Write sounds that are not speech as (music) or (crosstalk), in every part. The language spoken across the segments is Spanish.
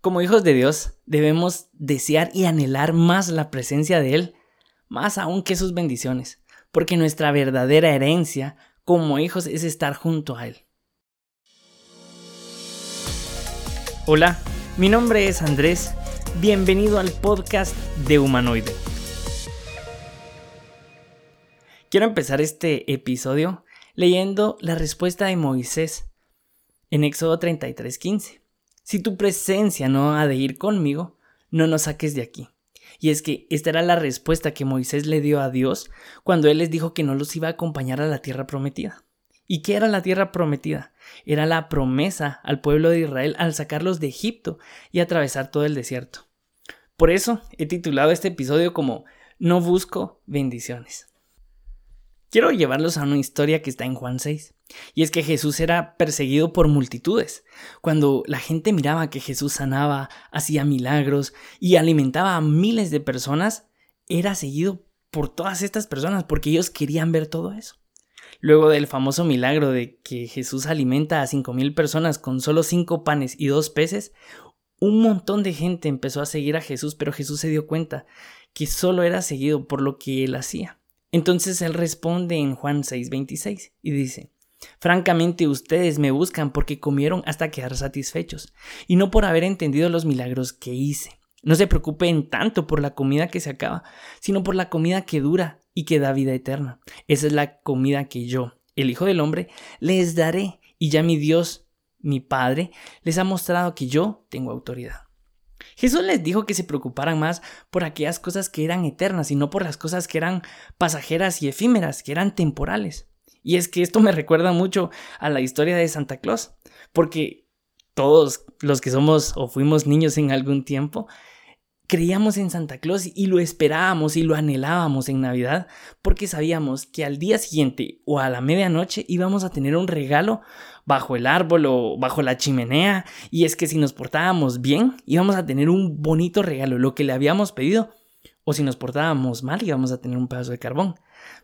Como hijos de Dios, debemos desear y anhelar más la presencia de Él, más aún que sus bendiciones, porque nuestra verdadera herencia como hijos es estar junto a Él. Hola, mi nombre es Andrés, bienvenido al podcast de Humanoide. Quiero empezar este episodio leyendo la respuesta de Moisés en Éxodo 33:15. Si tu presencia no ha de ir conmigo, no nos saques de aquí. Y es que esta era la respuesta que Moisés le dio a Dios cuando él les dijo que no los iba a acompañar a la tierra prometida. ¿Y qué era la tierra prometida? Era la promesa al pueblo de Israel al sacarlos de Egipto y atravesar todo el desierto. Por eso he titulado este episodio como No busco bendiciones. Quiero llevarlos a una historia que está en Juan 6. Y es que Jesús era perseguido por multitudes. Cuando la gente miraba que Jesús sanaba, hacía milagros y alimentaba a miles de personas, era seguido por todas estas personas porque ellos querían ver todo eso. Luego del famoso milagro de que Jesús alimenta a cinco mil personas con solo cinco panes y dos peces, un montón de gente empezó a seguir a Jesús, pero Jesús se dio cuenta que solo era seguido por lo que él hacía. Entonces él responde en Juan 6:26 y dice, Francamente ustedes me buscan porque comieron hasta quedar satisfechos, y no por haber entendido los milagros que hice. No se preocupen tanto por la comida que se acaba, sino por la comida que dura y que da vida eterna. Esa es la comida que yo, el Hijo del Hombre, les daré, y ya mi Dios, mi Padre, les ha mostrado que yo tengo autoridad. Jesús les dijo que se preocuparan más por aquellas cosas que eran eternas y no por las cosas que eran pasajeras y efímeras, que eran temporales. Y es que esto me recuerda mucho a la historia de Santa Claus, porque todos los que somos o fuimos niños en algún tiempo, creíamos en Santa Claus y lo esperábamos y lo anhelábamos en Navidad porque sabíamos que al día siguiente o a la medianoche íbamos a tener un regalo bajo el árbol o bajo la chimenea y es que si nos portábamos bien íbamos a tener un bonito regalo, lo que le habíamos pedido o si nos portábamos mal íbamos a tener un pedazo de carbón.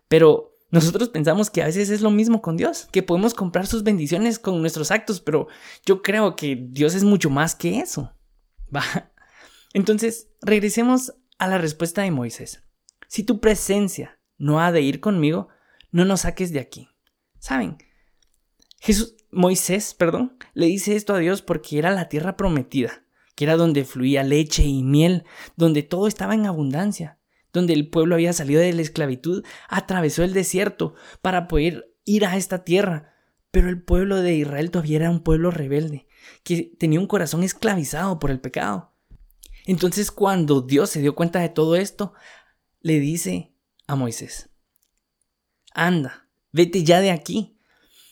Pero nosotros pensamos que a veces es lo mismo con Dios, que podemos comprar sus bendiciones con nuestros actos, pero yo creo que Dios es mucho más que eso. (laughs) Entonces, regresemos a la respuesta de Moisés. Si tu presencia no ha de ir conmigo, no nos saques de aquí. ¿Saben? Jesús, Moisés, perdón, le dice esto a Dios porque era la tierra prometida, que era donde fluía leche y miel, donde todo estaba en abundancia, donde el pueblo había salido de la esclavitud, atravesó el desierto para poder ir a esta tierra. Pero el pueblo de Israel todavía era un pueblo rebelde, que tenía un corazón esclavizado por el pecado. Entonces cuando Dios se dio cuenta de todo esto, le dice a Moisés, anda, vete ya de aquí,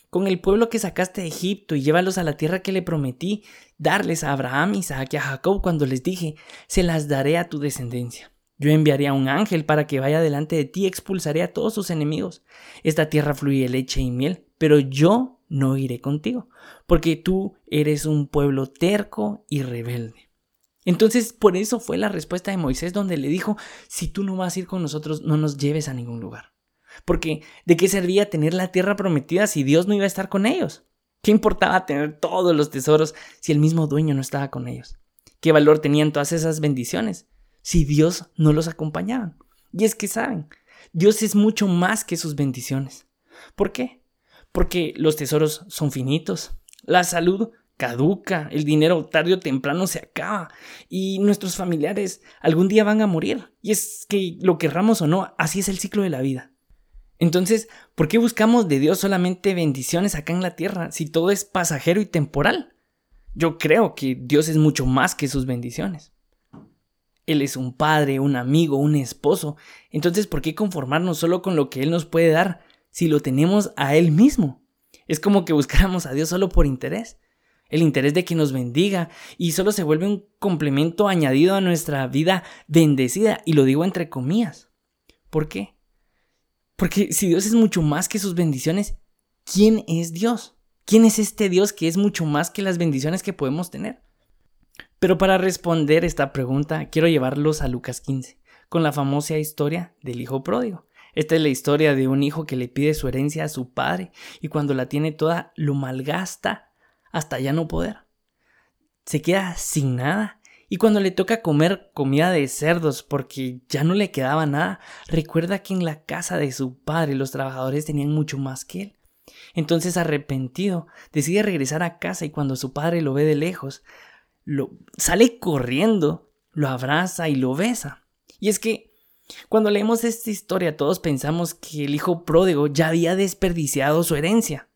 con el pueblo que sacaste de Egipto y llévalos a la tierra que le prometí darles a Abraham, Isaac y a Jacob cuando les dije, se las daré a tu descendencia. Yo enviaré a un ángel para que vaya delante de ti y expulsaré a todos sus enemigos. Esta tierra fluye leche y miel, pero yo no iré contigo, porque tú eres un pueblo terco y rebelde. Entonces, por eso fue la respuesta de Moisés donde le dijo, si tú no vas a ir con nosotros, no nos lleves a ningún lugar. Porque, ¿de qué servía tener la tierra prometida si Dios no iba a estar con ellos? ¿Qué importaba tener todos los tesoros si el mismo dueño no estaba con ellos? ¿Qué valor tenían todas esas bendiciones si Dios no los acompañaba? Y es que saben, Dios es mucho más que sus bendiciones. ¿Por qué? Porque los tesoros son finitos, la salud caduca, el dinero tarde o temprano se acaba y nuestros familiares algún día van a morir. Y es que lo querramos o no, así es el ciclo de la vida. Entonces, ¿por qué buscamos de Dios solamente bendiciones acá en la tierra si todo es pasajero y temporal? Yo creo que Dios es mucho más que sus bendiciones. Él es un padre, un amigo, un esposo. Entonces, ¿por qué conformarnos solo con lo que Él nos puede dar si lo tenemos a Él mismo? Es como que buscáramos a Dios solo por interés el interés de que nos bendiga y solo se vuelve un complemento añadido a nuestra vida bendecida y lo digo entre comillas. ¿Por qué? Porque si Dios es mucho más que sus bendiciones, ¿quién es Dios? ¿Quién es este Dios que es mucho más que las bendiciones que podemos tener? Pero para responder esta pregunta quiero llevarlos a Lucas 15, con la famosa historia del hijo pródigo. Esta es la historia de un hijo que le pide su herencia a su padre y cuando la tiene toda lo malgasta hasta ya no poder. Se queda sin nada Y cuando le toca comer comida de cerdos porque ya no le quedaba nada, recuerda que en la casa de su padre los trabajadores tenían mucho más que él. Entonces arrepentido, decide regresar a casa y cuando su padre lo ve de lejos, lo sale corriendo, lo abraza y lo besa. Y es que cuando leemos esta historia todos pensamos que el hijo pródigo ya había desperdiciado su herencia.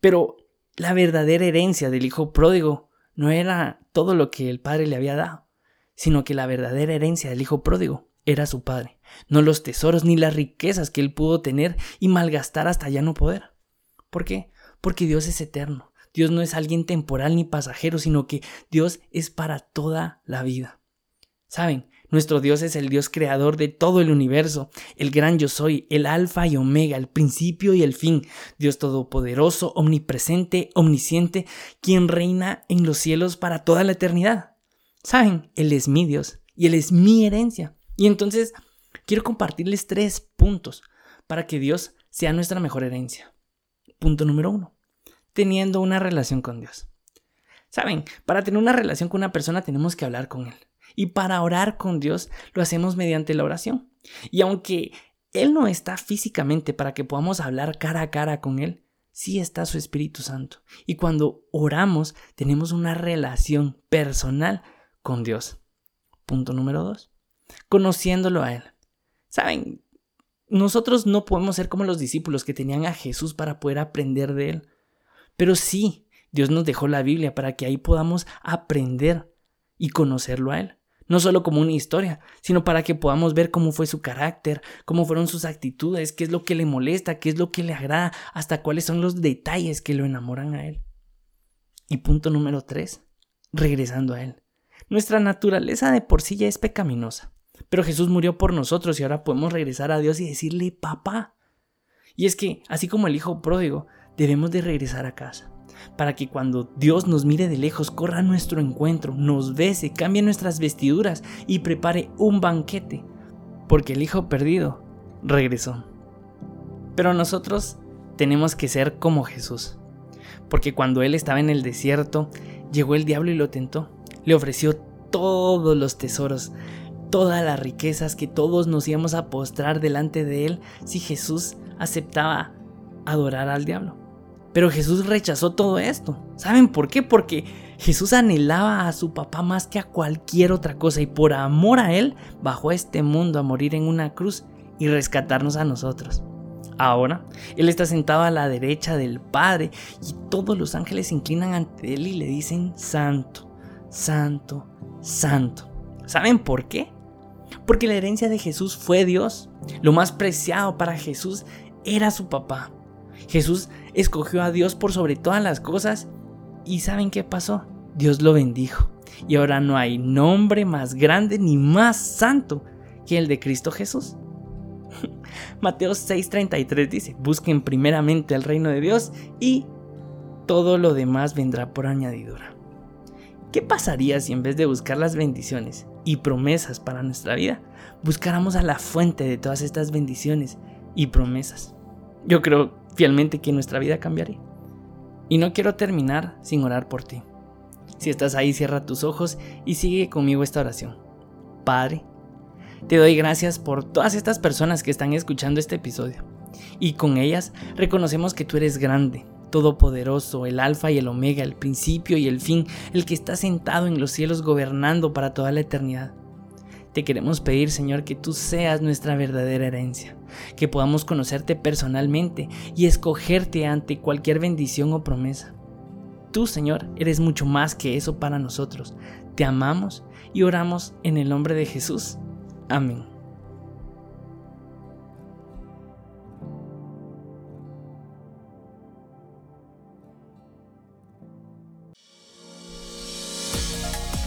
Pero la verdadera herencia del hijo pródigo no era todo lo que el padre le había dado, sino que la verdadera herencia del hijo pródigo era su padre, no los tesoros ni las riquezas que él pudo tener y malgastar hasta ya no poder. ¿Por qué? Porque Dios es eterno. Dios no es alguien temporal ni pasajero, sino que Dios es para toda la vida. Saben, nuestro Dios es el Dios creador de todo el universo, el gran yo soy, el alfa y omega, el principio y el fin, Dios todopoderoso, omnipresente, omnisciente, quien reina en los cielos para toda la eternidad. Saben, Él es mi Dios y Él es mi herencia. Y entonces quiero compartirles tres puntos para que Dios sea nuestra mejor herencia. Punto número uno, teniendo una relación con Dios. Saben, para tener una relación con una persona tenemos que hablar con Él. Y para orar con Dios lo hacemos mediante la oración. Y aunque Él no está físicamente para que podamos hablar cara a cara con Él, sí está su Espíritu Santo. Y cuando oramos tenemos una relación personal con Dios. Punto número dos. Conociéndolo a Él. Saben, nosotros no podemos ser como los discípulos que tenían a Jesús para poder aprender de Él. Pero sí, Dios nos dejó la Biblia para que ahí podamos aprender y conocerlo a Él no solo como una historia, sino para que podamos ver cómo fue su carácter, cómo fueron sus actitudes, qué es lo que le molesta, qué es lo que le agrada, hasta cuáles son los detalles que lo enamoran a él. Y punto número tres, regresando a él. Nuestra naturaleza de por sí ya es pecaminosa, pero Jesús murió por nosotros y ahora podemos regresar a Dios y decirle papá. Y es que, así como el hijo pródigo, debemos de regresar a casa para que cuando Dios nos mire de lejos corra a nuestro encuentro, nos bese, cambie nuestras vestiduras y prepare un banquete, porque el Hijo perdido regresó. Pero nosotros tenemos que ser como Jesús, porque cuando Él estaba en el desierto, llegó el diablo y lo tentó, le ofreció todos los tesoros, todas las riquezas que todos nos íbamos a postrar delante de Él si Jesús aceptaba adorar al diablo. Pero Jesús rechazó todo esto. ¿Saben por qué? Porque Jesús anhelaba a su papá más que a cualquier otra cosa y por amor a él bajó a este mundo a morir en una cruz y rescatarnos a nosotros. Ahora, Él está sentado a la derecha del Padre y todos los ángeles se inclinan ante Él y le dicen Santo, Santo, Santo. ¿Saben por qué? Porque la herencia de Jesús fue Dios. Lo más preciado para Jesús era su papá. Jesús escogió a Dios por sobre todas las cosas y ¿saben qué pasó? Dios lo bendijo. Y ahora no hay nombre más grande ni más santo que el de Cristo Jesús. (laughs) Mateo 6:33 dice, busquen primeramente el reino de Dios y todo lo demás vendrá por añadidura. ¿Qué pasaría si en vez de buscar las bendiciones y promesas para nuestra vida, buscáramos a la fuente de todas estas bendiciones y promesas? Yo creo fielmente que nuestra vida cambiaría. Y no quiero terminar sin orar por ti. Si estás ahí, cierra tus ojos y sigue conmigo esta oración. Padre, te doy gracias por todas estas personas que están escuchando este episodio. Y con ellas reconocemos que tú eres grande, todopoderoso, el alfa y el omega, el principio y el fin, el que está sentado en los cielos gobernando para toda la eternidad. Te queremos pedir, Señor, que tú seas nuestra verdadera herencia, que podamos conocerte personalmente y escogerte ante cualquier bendición o promesa. Tú, Señor, eres mucho más que eso para nosotros. Te amamos y oramos en el nombre de Jesús. Amén.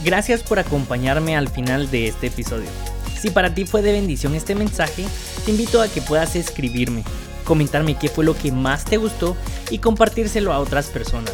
Gracias por acompañarme al final de este episodio. Si para ti fue de bendición este mensaje, te invito a que puedas escribirme, comentarme qué fue lo que más te gustó y compartírselo a otras personas.